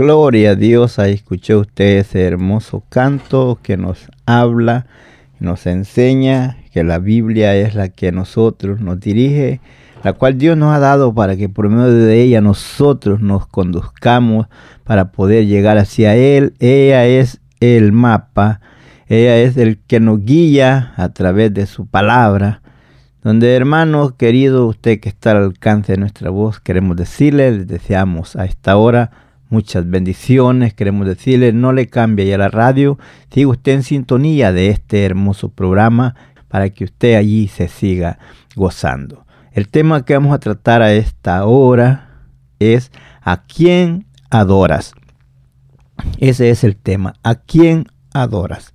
Gloria a Dios, ahí escuchó usted ese hermoso canto que nos habla, nos enseña que la Biblia es la que a nosotros nos dirige, la cual Dios nos ha dado para que por medio de ella nosotros nos conduzcamos para poder llegar hacia Él. Ella es el mapa, ella es el que nos guía a través de su palabra. Donde hermano querido, usted que está al alcance de nuestra voz, queremos decirle, les deseamos a esta hora muchas bendiciones. Queremos decirle, no le cambie ya la radio, siga usted en sintonía de este hermoso programa para que usted allí se siga gozando. El tema que vamos a tratar a esta hora es ¿a quién adoras? Ese es el tema, ¿a quién adoras?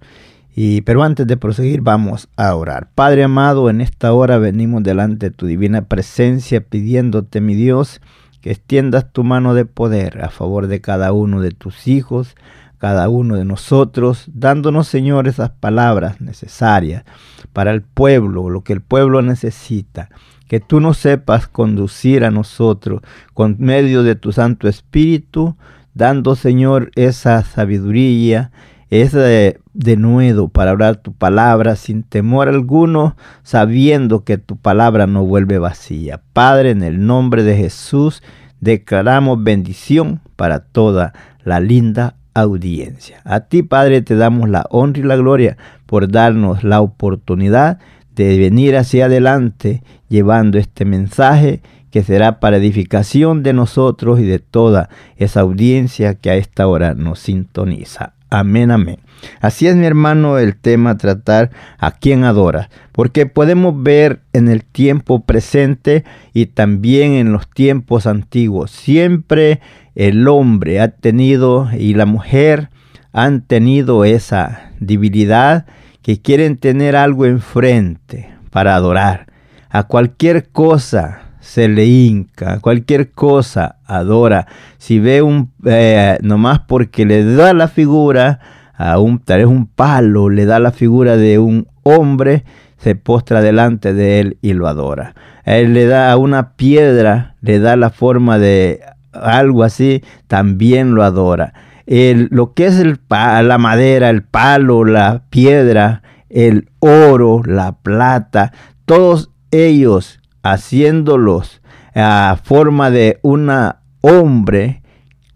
Y, pero antes de proseguir, vamos a orar. Padre amado, en esta hora venimos delante de tu divina presencia pidiéndote, mi Dios, que extiendas tu mano de poder a favor de cada uno de tus hijos, cada uno de nosotros, dándonos, Señor, esas palabras necesarias para el pueblo, lo que el pueblo necesita. Que tú nos sepas conducir a nosotros con medio de tu Santo Espíritu, dando, Señor, esa sabiduría, ese denuedo para hablar tu palabra sin temor alguno, sabiendo que tu palabra no vuelve vacía. Padre, en el nombre de Jesús, declaramos bendición para toda la linda audiencia. A ti, Padre, te damos la honra y la gloria por darnos la oportunidad de venir hacia adelante llevando este mensaje que será para edificación de nosotros y de toda esa audiencia que a esta hora nos sintoniza. Amén, amén. Así es, mi hermano, el tema tratar a quién adora, porque podemos ver en el tiempo presente y también en los tiempos antiguos. Siempre el hombre ha tenido y la mujer han tenido esa debilidad que quieren tener algo enfrente para adorar. A cualquier cosa se le hinca, cualquier cosa adora. Si ve un, eh, nomás porque le da la figura a un, tal vez un palo, le da la figura de un hombre, se postra delante de él y lo adora. Él le da a una piedra, le da la forma de algo así, también lo adora. Lo que es la madera, el palo, la piedra, el oro, la plata, todos ellos haciéndolos a forma de una hombre,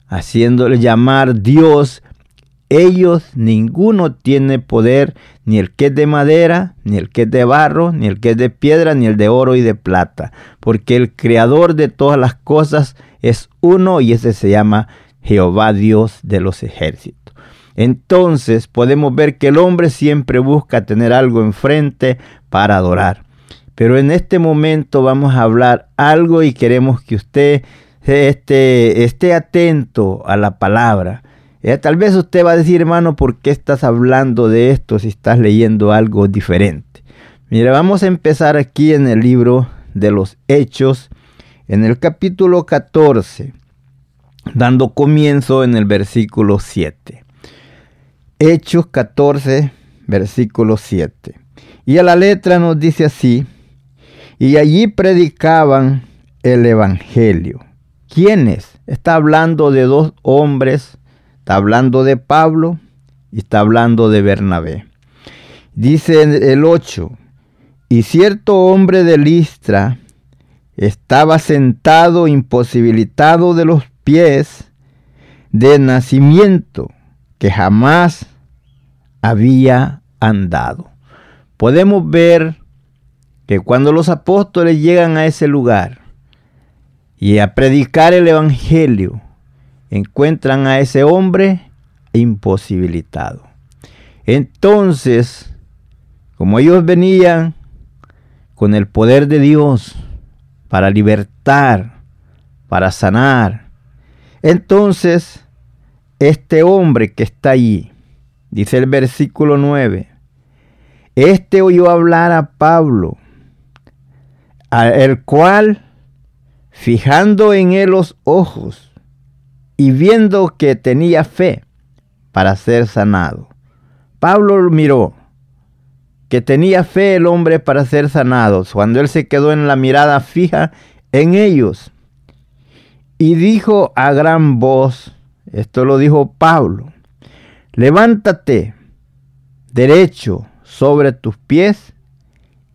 haciéndole llamar Dios, ellos ninguno tiene poder, ni el que es de madera, ni el que es de barro, ni el que es de piedra, ni el de oro y de plata, porque el creador de todas las cosas es uno y ese se llama Jehová Dios de los ejércitos. Entonces podemos ver que el hombre siempre busca tener algo enfrente para adorar. Pero en este momento vamos a hablar algo y queremos que usted esté, esté atento a la palabra. Eh, tal vez usted va a decir, hermano, ¿por qué estás hablando de esto si estás leyendo algo diferente? Mira, vamos a empezar aquí en el libro de los Hechos, en el capítulo 14, dando comienzo en el versículo 7. Hechos 14, versículo 7. Y a la letra nos dice así, y allí predicaban el Evangelio. ¿Quiénes? Está hablando de dos hombres, está hablando de Pablo y está hablando de Bernabé. Dice el 8, y cierto hombre de Listra estaba sentado imposibilitado de los pies de nacimiento, que jamás había andado. Podemos ver que cuando los apóstoles llegan a ese lugar y a predicar el Evangelio, encuentran a ese hombre imposibilitado. Entonces, como ellos venían con el poder de Dios para libertar, para sanar, entonces este hombre que está allí, dice el versículo 9, este oyó hablar a Pablo el cual, fijando en él los ojos y viendo que tenía fe para ser sanado, Pablo miró que tenía fe el hombre para ser sanado, cuando él se quedó en la mirada fija en ellos. Y dijo a gran voz, esto lo dijo Pablo, levántate derecho sobre tus pies.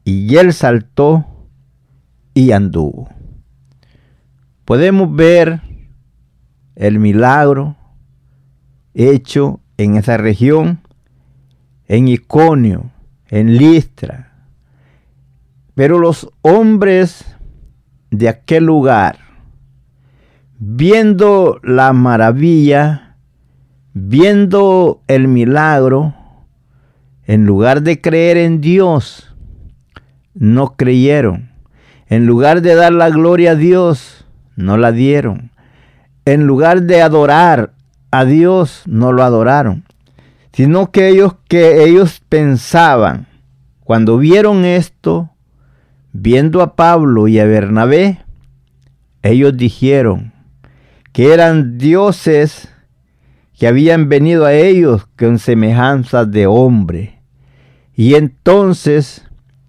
Y él saltó y anduvo. Podemos ver el milagro hecho en esa región, en Iconio, en Listra. Pero los hombres de aquel lugar, viendo la maravilla, viendo el milagro, en lugar de creer en Dios, no creyeron en lugar de dar la gloria a Dios, no la dieron. En lugar de adorar a Dios, no lo adoraron. Sino que ellos que ellos pensaban, cuando vieron esto, viendo a Pablo y a Bernabé, ellos dijeron que eran dioses que habían venido a ellos con semejanza de hombre. Y entonces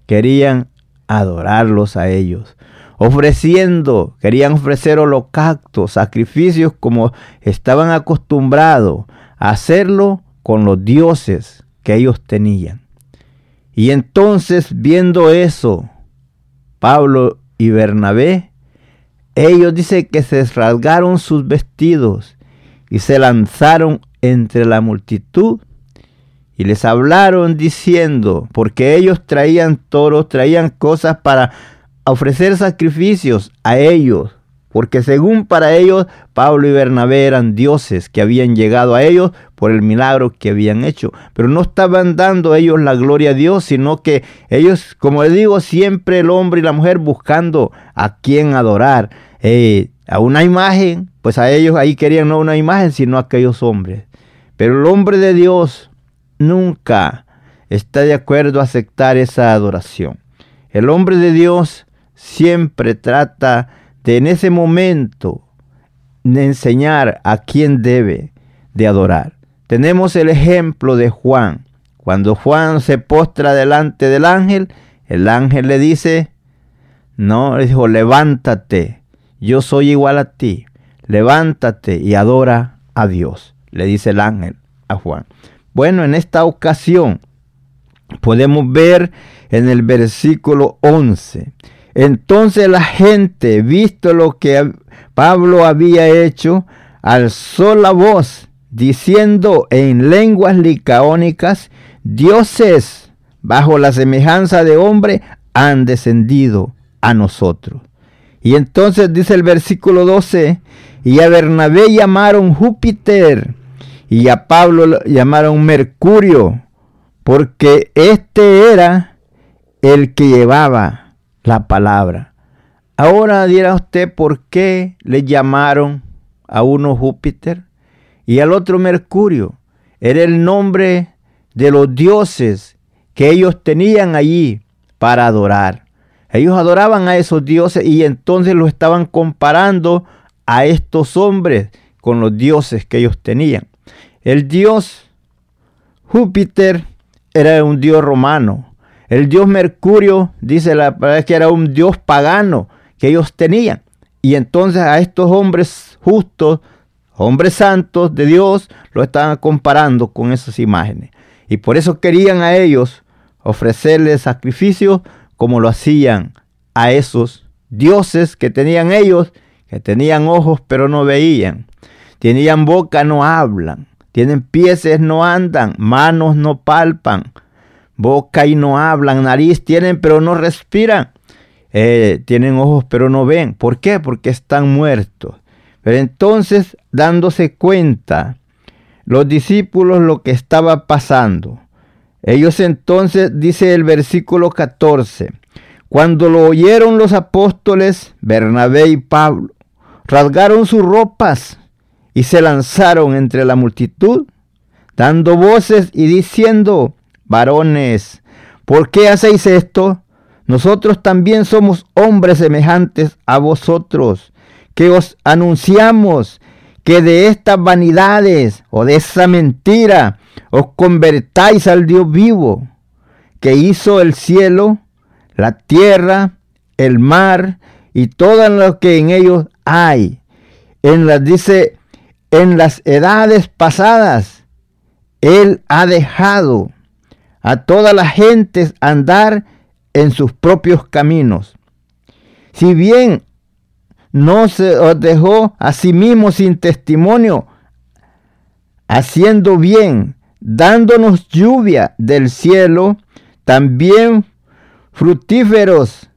querían adorarlos a ellos, ofreciendo, querían ofrecer holocaustos, sacrificios como estaban acostumbrados a hacerlo con los dioses que ellos tenían. Y entonces, viendo eso, Pablo y Bernabé, ellos dicen que se rasgaron sus vestidos y se lanzaron entre la multitud y les hablaron diciendo, porque ellos traían toros, traían cosas para ofrecer sacrificios a ellos, porque según para ellos Pablo y Bernabé eran dioses que habían llegado a ellos por el milagro que habían hecho, pero no estaban dando ellos la gloria a Dios, sino que ellos, como les digo, siempre el hombre y la mujer buscando a quien adorar, eh, a una imagen, pues a ellos ahí querían no una imagen, sino a aquellos hombres. Pero el hombre de Dios, nunca está de acuerdo a aceptar esa adoración. El hombre de Dios siempre trata de en ese momento de enseñar a quién debe de adorar. Tenemos el ejemplo de Juan. Cuando Juan se postra delante del ángel, el ángel le dice, no, le dijo, levántate, yo soy igual a ti, levántate y adora a Dios, le dice el ángel a Juan. Bueno, en esta ocasión podemos ver en el versículo 11, Entonces la gente, visto lo que Pablo había hecho, alzó la voz, diciendo en lenguas licaónicas, dioses bajo la semejanza de hombre han descendido a nosotros. Y entonces dice el versículo 12, y a Bernabé llamaron Júpiter, y a Pablo llamaron Mercurio, porque este era el que llevaba la palabra. Ahora dirá usted por qué le llamaron a uno Júpiter y al otro Mercurio. Era el nombre de los dioses que ellos tenían allí para adorar. Ellos adoraban a esos dioses y entonces lo estaban comparando a estos hombres con los dioses que ellos tenían. El dios Júpiter era un dios romano. El dios Mercurio, dice la palabra que era un dios pagano que ellos tenían. Y entonces a estos hombres justos, hombres santos de Dios, lo estaban comparando con esas imágenes. Y por eso querían a ellos ofrecerles sacrificios como lo hacían a esos dioses que tenían ellos, que tenían ojos pero no veían, tenían boca no hablan, tienen pies no andan, manos no palpan, boca y no hablan, nariz tienen pero no respiran, eh, tienen ojos pero no ven. ¿Por qué? Porque están muertos. Pero entonces, dándose cuenta, los discípulos lo que estaba pasando. Ellos entonces, dice el versículo 14, cuando lo oyeron los apóstoles, Bernabé y Pablo, rasgaron sus ropas y se lanzaron entre la multitud, dando voces y diciendo, varones, ¿por qué hacéis esto? Nosotros también somos hombres semejantes a vosotros, que os anunciamos que de estas vanidades o de esa mentira os convertáis al Dios vivo, que hizo el cielo, la tierra, el mar y todo lo que en ellos hay. En las dice, en las edades pasadas, Él ha dejado a todas las gentes andar en sus propios caminos. Si bien no se os dejó a sí mismo sin testimonio, haciendo bien, dándonos lluvia del cielo, también fructíferos,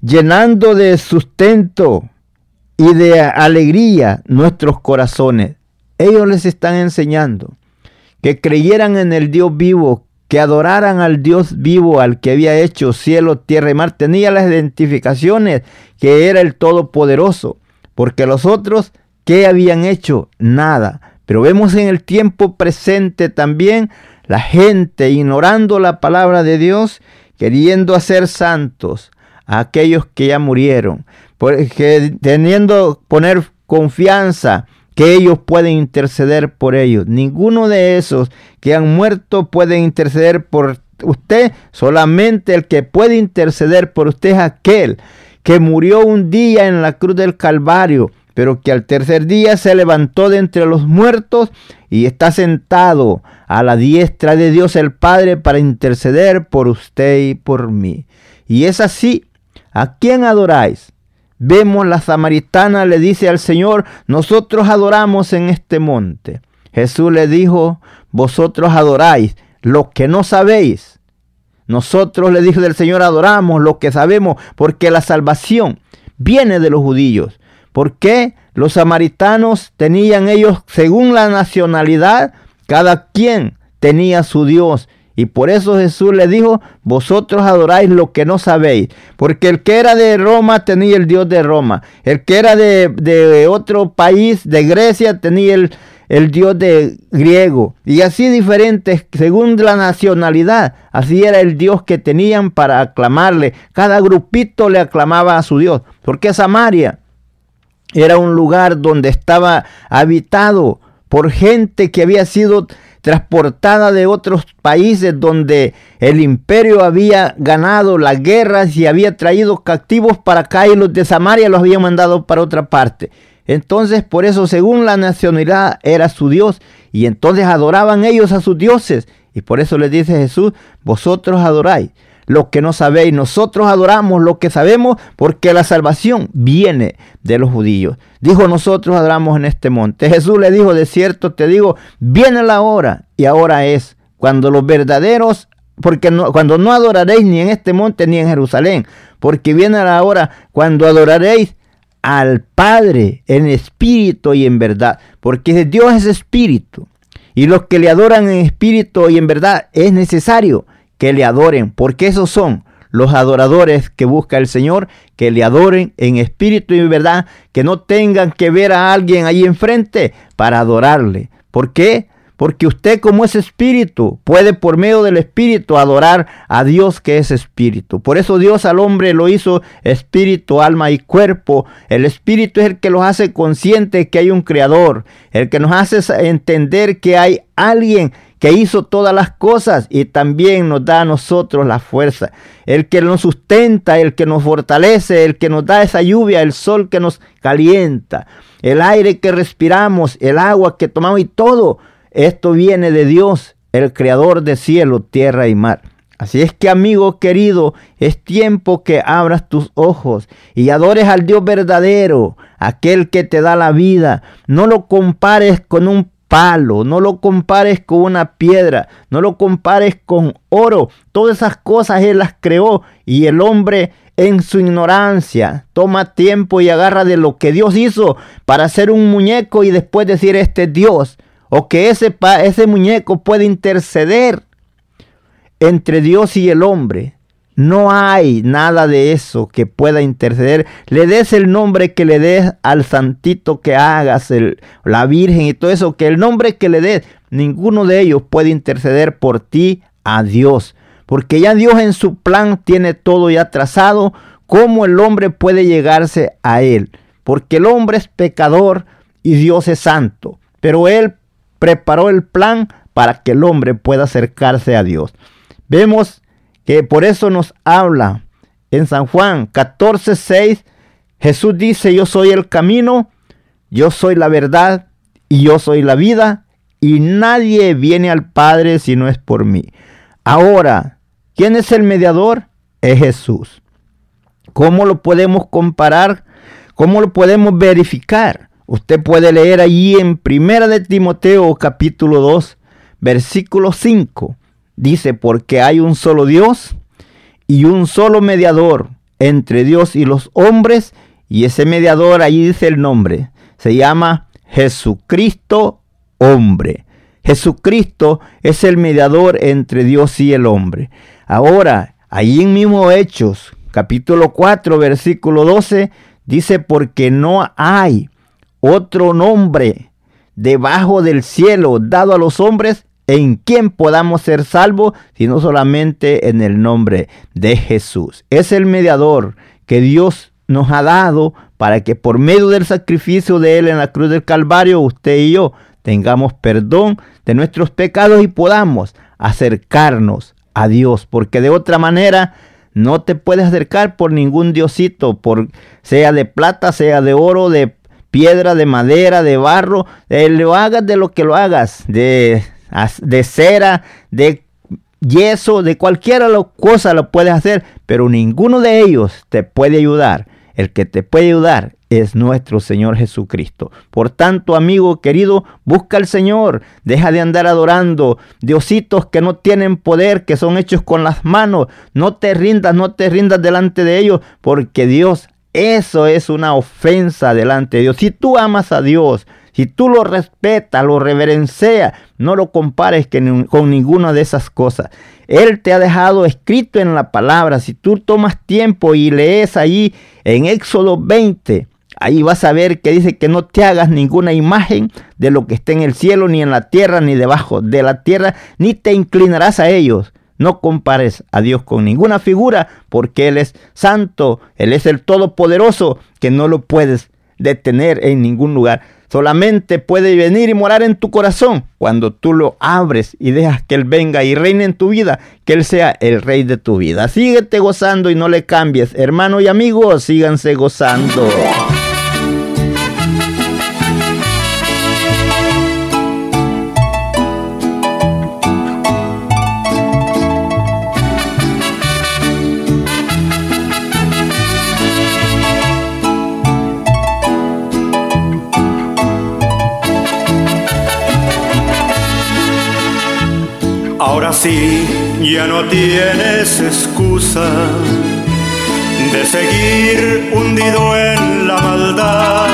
llenando de sustento y de alegría nuestros corazones. Ellos les están enseñando que creyeran en el Dios vivo, que adoraran al Dios vivo, al que había hecho cielo, tierra y mar, tenía las identificaciones que era el Todopoderoso, porque los otros, ¿qué habían hecho? Nada. Pero vemos en el tiempo presente también la gente ignorando la palabra de Dios, queriendo hacer santos a aquellos que ya murieron, porque teniendo poner confianza que ellos pueden interceder por ellos. Ninguno de esos que han muerto puede interceder por usted. Solamente el que puede interceder por usted es aquel que murió un día en la cruz del Calvario, pero que al tercer día se levantó de entre los muertos y está sentado a la diestra de Dios el Padre para interceder por usted y por mí. Y es así. ¿A quién adoráis? Vemos la samaritana le dice al Señor, nosotros adoramos en este monte. Jesús le dijo, vosotros adoráis lo que no sabéis. Nosotros le dijo del Señor, adoramos lo que sabemos, porque la salvación viene de los judíos. ¿Por qué? Los samaritanos tenían ellos, según la nacionalidad, cada quien tenía su Dios y por eso Jesús le dijo, vosotros adoráis lo que no sabéis. Porque el que era de Roma tenía el Dios de Roma. El que era de, otro país, de Grecia, tenía el, Dios de griego. Y así diferentes, según la nacionalidad. Así era el Dios que tenían para aclamarle. Cada grupito le aclamaba a su Dios. Porque Samaria era un lugar donde estaba habitado por gente que había sido transportada de otros países donde el imperio había ganado las guerras y había traído cautivos para acá y los de Samaria los habían mandado para otra parte. Entonces, por eso, según la nacionalidad, era su Dios. Y entonces adoraban ellos a sus dioses. Y por eso les dice Jesús, vosotros adoráis lo que no sabéis. Nosotros adoramos lo que sabemos porque la salvación viene de los judíos. Dijo, nosotros adoramos en este monte. Jesús le dijo, de cierto te digo, viene la hora y ahora es cuando los verdaderos, porque no, cuando no adoraréis ni en este monte ni en Jerusalén, porque viene la hora cuando adoraréis al Padre en espíritu y en verdad, porque Dios es espíritu. Y los que le adoran en espíritu y en verdad es necesario que le adoren, porque esos son los adoradores que busca el Señor, que le adoren en espíritu y en verdad, que no tengan que ver a alguien ahí enfrente para adorarle. ¿Por qué? Porque usted como es espíritu puede por medio del espíritu adorar a Dios que es espíritu. Por eso Dios al hombre lo hizo espíritu, alma y cuerpo. El espíritu es el que los hace conscientes que hay un creador, el que nos hace entender que hay alguien que hizo todas las cosas y también nos da a nosotros la fuerza, el que nos sustenta, el que nos fortalece, el que nos da esa lluvia, el sol que nos calienta, el aire que respiramos, el agua que tomamos y todo. Esto viene de Dios, el creador de cielo, tierra y mar. Así es que, amigo querido, es tiempo que abras tus ojos y adores al Dios verdadero, aquel que te da la vida. No lo compares con un palo, no lo compares con una piedra, no lo compares con oro. Todas esas cosas Él las creó y el hombre en su ignorancia toma tiempo y agarra de lo que Dios hizo para hacer un muñeco y después decir este es Dios. O que ese, ese muñeco puede interceder entre Dios y el hombre. No hay nada de eso que pueda interceder. Le des el nombre que le des al santito que hagas, el, la Virgen y todo eso, que el nombre que le des, ninguno de ellos puede interceder por ti a Dios. Porque ya Dios en su plan tiene todo ya trazado, cómo el hombre puede llegarse a Él. Porque el hombre es pecador y Dios es santo. Pero Él preparó el plan para que el hombre pueda acercarse a Dios. Vemos que por eso nos habla en San Juan 14, 6. Jesús dice, yo soy el camino, yo soy la verdad y yo soy la vida y nadie viene al Padre si no es por mí. Ahora, ¿quién es el mediador? Es Jesús. ¿Cómo lo podemos comparar? ¿Cómo lo podemos verificar? Usted puede leer allí en Primera de Timoteo capítulo 2, versículo 5. Dice, porque hay un solo Dios y un solo mediador entre Dios y los hombres. Y ese mediador, allí dice el nombre, se llama Jesucristo hombre. Jesucristo es el mediador entre Dios y el hombre. Ahora, ahí en mismo Hechos, capítulo 4, versículo 12, dice, porque no hay otro nombre debajo del cielo dado a los hombres en quien podamos ser salvos, sino solamente en el nombre de Jesús. Es el mediador que Dios nos ha dado para que por medio del sacrificio de Él en la cruz del Calvario, usted y yo tengamos perdón de nuestros pecados y podamos acercarnos a Dios, porque de otra manera no te puedes acercar por ningún diosito, por sea de plata, sea de oro, de piedra, de madera, de barro, eh, lo hagas de lo que lo hagas, de de cera, de yeso, de cualquier cosa lo puedes hacer, pero ninguno de ellos te puede ayudar. El que te puede ayudar es nuestro Señor Jesucristo. Por tanto, amigo querido, busca al Señor. Deja de andar adorando diositos que no tienen poder, que son hechos con las manos. No te rindas, no te rindas delante de ellos, porque Dios, eso es una ofensa delante de Dios. Si tú amas a Dios, si tú lo respetas, lo reverencias, no lo compares con ninguna de esas cosas. Él te ha dejado escrito en la palabra. Si tú tomas tiempo y lees ahí en Éxodo 20, ahí vas a ver que dice que no te hagas ninguna imagen de lo que esté en el cielo, ni en la tierra, ni debajo de la tierra, ni te inclinarás a ellos. No compares a Dios con ninguna figura, porque Él es santo, Él es el todopoderoso, que no lo puedes detener en ningún lugar solamente puede venir y morar en tu corazón cuando tú lo abres y dejas que Él venga y reine en tu vida, que Él sea el rey de tu vida. Síguete gozando y no le cambies. Hermano y amigo, síganse gozando. Así ya no tienes excusa de seguir hundido en la maldad.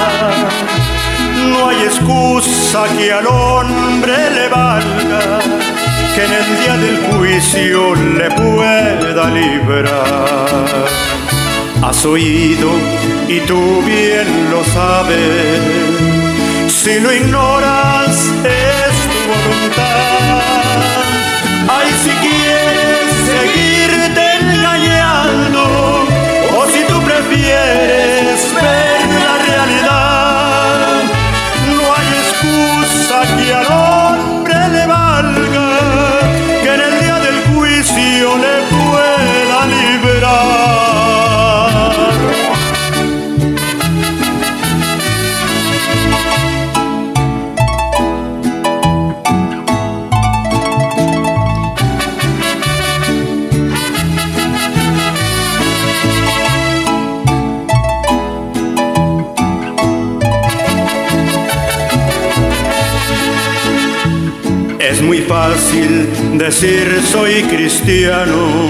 No hay excusa que al hombre le valga, que en el día del juicio le pueda librar. Has oído y tú bien lo sabes, si lo ignoras es tu voluntad. Si quieres seguirte engañando, o si tú prefieres ver la realidad, no hay excusa que al decir soy cristiano.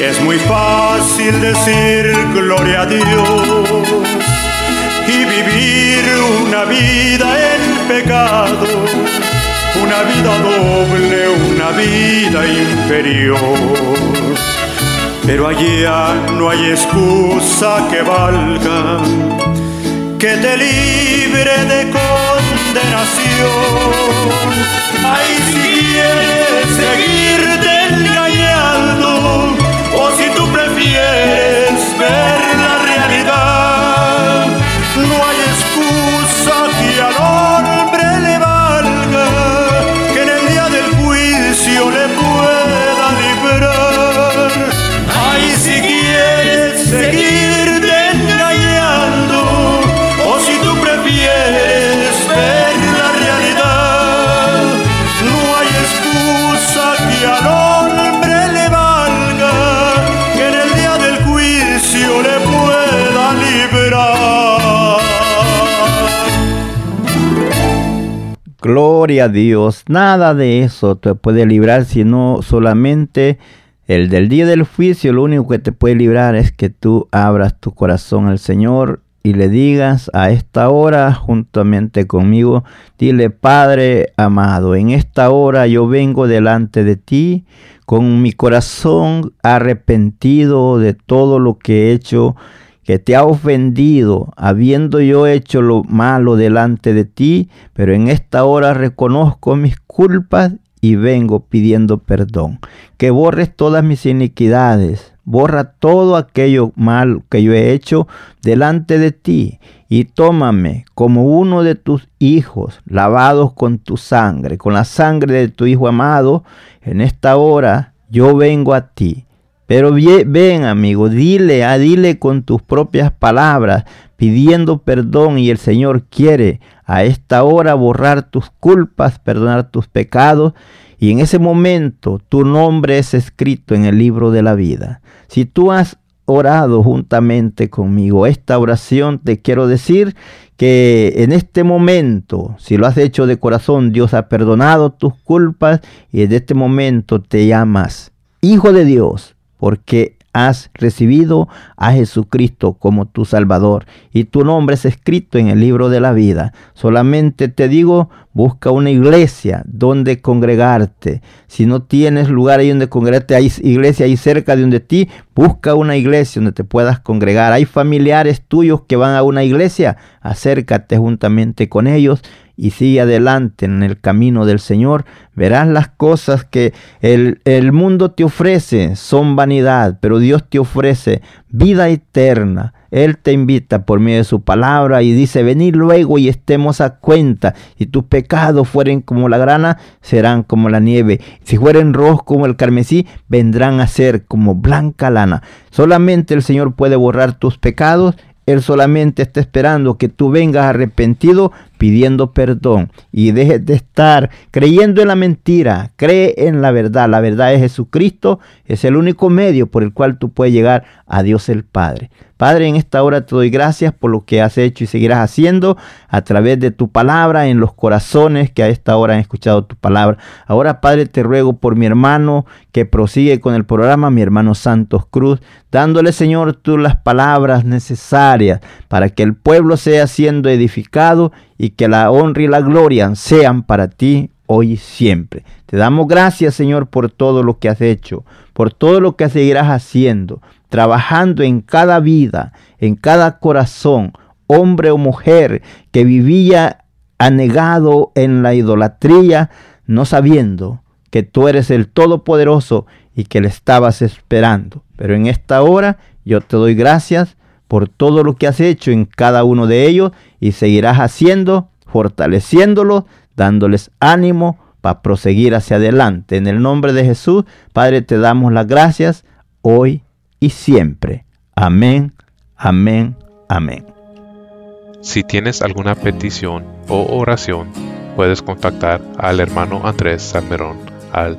Es muy fácil decir gloria a Dios y vivir una vida en pecado, una vida doble, una vida inferior. Pero allá no hay excusa que valga que te libre de condenación. Ay, si quieres seguirte engañando, o si tú prefieres ver Gloria a Dios. Nada de eso te puede librar, sino solamente el del día del juicio. Lo único que te puede librar es que tú abras tu corazón al Señor y le digas a esta hora juntamente conmigo, dile Padre amado, en esta hora yo vengo delante de ti con mi corazón arrepentido de todo lo que he hecho que te ha ofendido, habiendo yo hecho lo malo delante de ti, pero en esta hora reconozco mis culpas y vengo pidiendo perdón. Que borres todas mis iniquidades, borra todo aquello mal que yo he hecho delante de ti y tómame como uno de tus hijos, lavados con tu sangre, con la sangre de tu Hijo amado. En esta hora yo vengo a ti. Pero ven, amigo, dile, a dile con tus propias palabras, pidiendo perdón y el Señor quiere a esta hora borrar tus culpas, perdonar tus pecados y en ese momento tu nombre es escrito en el libro de la vida. Si tú has orado juntamente conmigo esta oración, te quiero decir que en este momento, si lo has hecho de corazón, Dios ha perdonado tus culpas y en este momento te llamas Hijo de Dios porque has recibido a Jesucristo como tu Salvador y tu nombre es escrito en el libro de la vida. Solamente te digo, busca una iglesia donde congregarte. Si no tienes lugar ahí donde congregarte, hay iglesia ahí cerca de donde ti, busca una iglesia donde te puedas congregar. Hay familiares tuyos que van a una iglesia, acércate juntamente con ellos y sigue adelante en el camino del Señor, verás las cosas que el, el, mundo te ofrece, son vanidad, pero Dios te ofrece vida eterna. Él te invita por medio de su palabra y dice, venid luego y estemos a cuenta. Si tus pecados fueren como la grana, serán como la nieve. Si fueren rojos como el carmesí, vendrán a ser como blanca lana. Solamente el Señor puede borrar tus pecados él solamente está esperando que tú vengas arrepentido, pidiendo perdón y dejes de estar creyendo en la mentira, cree en la verdad. La verdad es Jesucristo, es el único medio por el cual tú puedes llegar a Dios el Padre. Padre, en esta hora te doy gracias por lo que has hecho y seguirás haciendo a través de tu palabra en los corazones que a esta hora han escuchado tu palabra. Ahora, Padre, te ruego por mi hermano que prosigue con el programa, mi hermano Santos Cruz, dándole, Señor, tú las palabras necesarias para que el pueblo sea siendo edificado y que la honra y la gloria sean para ti hoy y siempre. Te damos gracias, Señor, por todo lo que has hecho, por todo lo que seguirás haciendo trabajando en cada vida, en cada corazón, hombre o mujer que vivía anegado en la idolatría, no sabiendo que tú eres el Todopoderoso y que le estabas esperando. Pero en esta hora yo te doy gracias por todo lo que has hecho en cada uno de ellos y seguirás haciendo, fortaleciéndolos, dándoles ánimo para proseguir hacia adelante. En el nombre de Jesús, Padre, te damos las gracias hoy y siempre. Amén, amén, amén. Si tienes alguna petición o oración, puedes contactar al hermano Andrés Salmerón al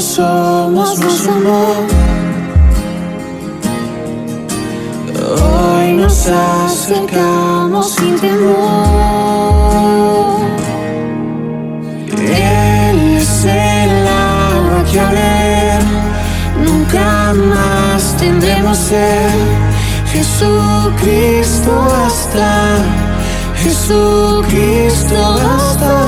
Somos, nos amó. Hoy nos acercamos sin temor. Él es el agua que ver nunca más tendremos ser. Jesucristo basta, Jesucristo basta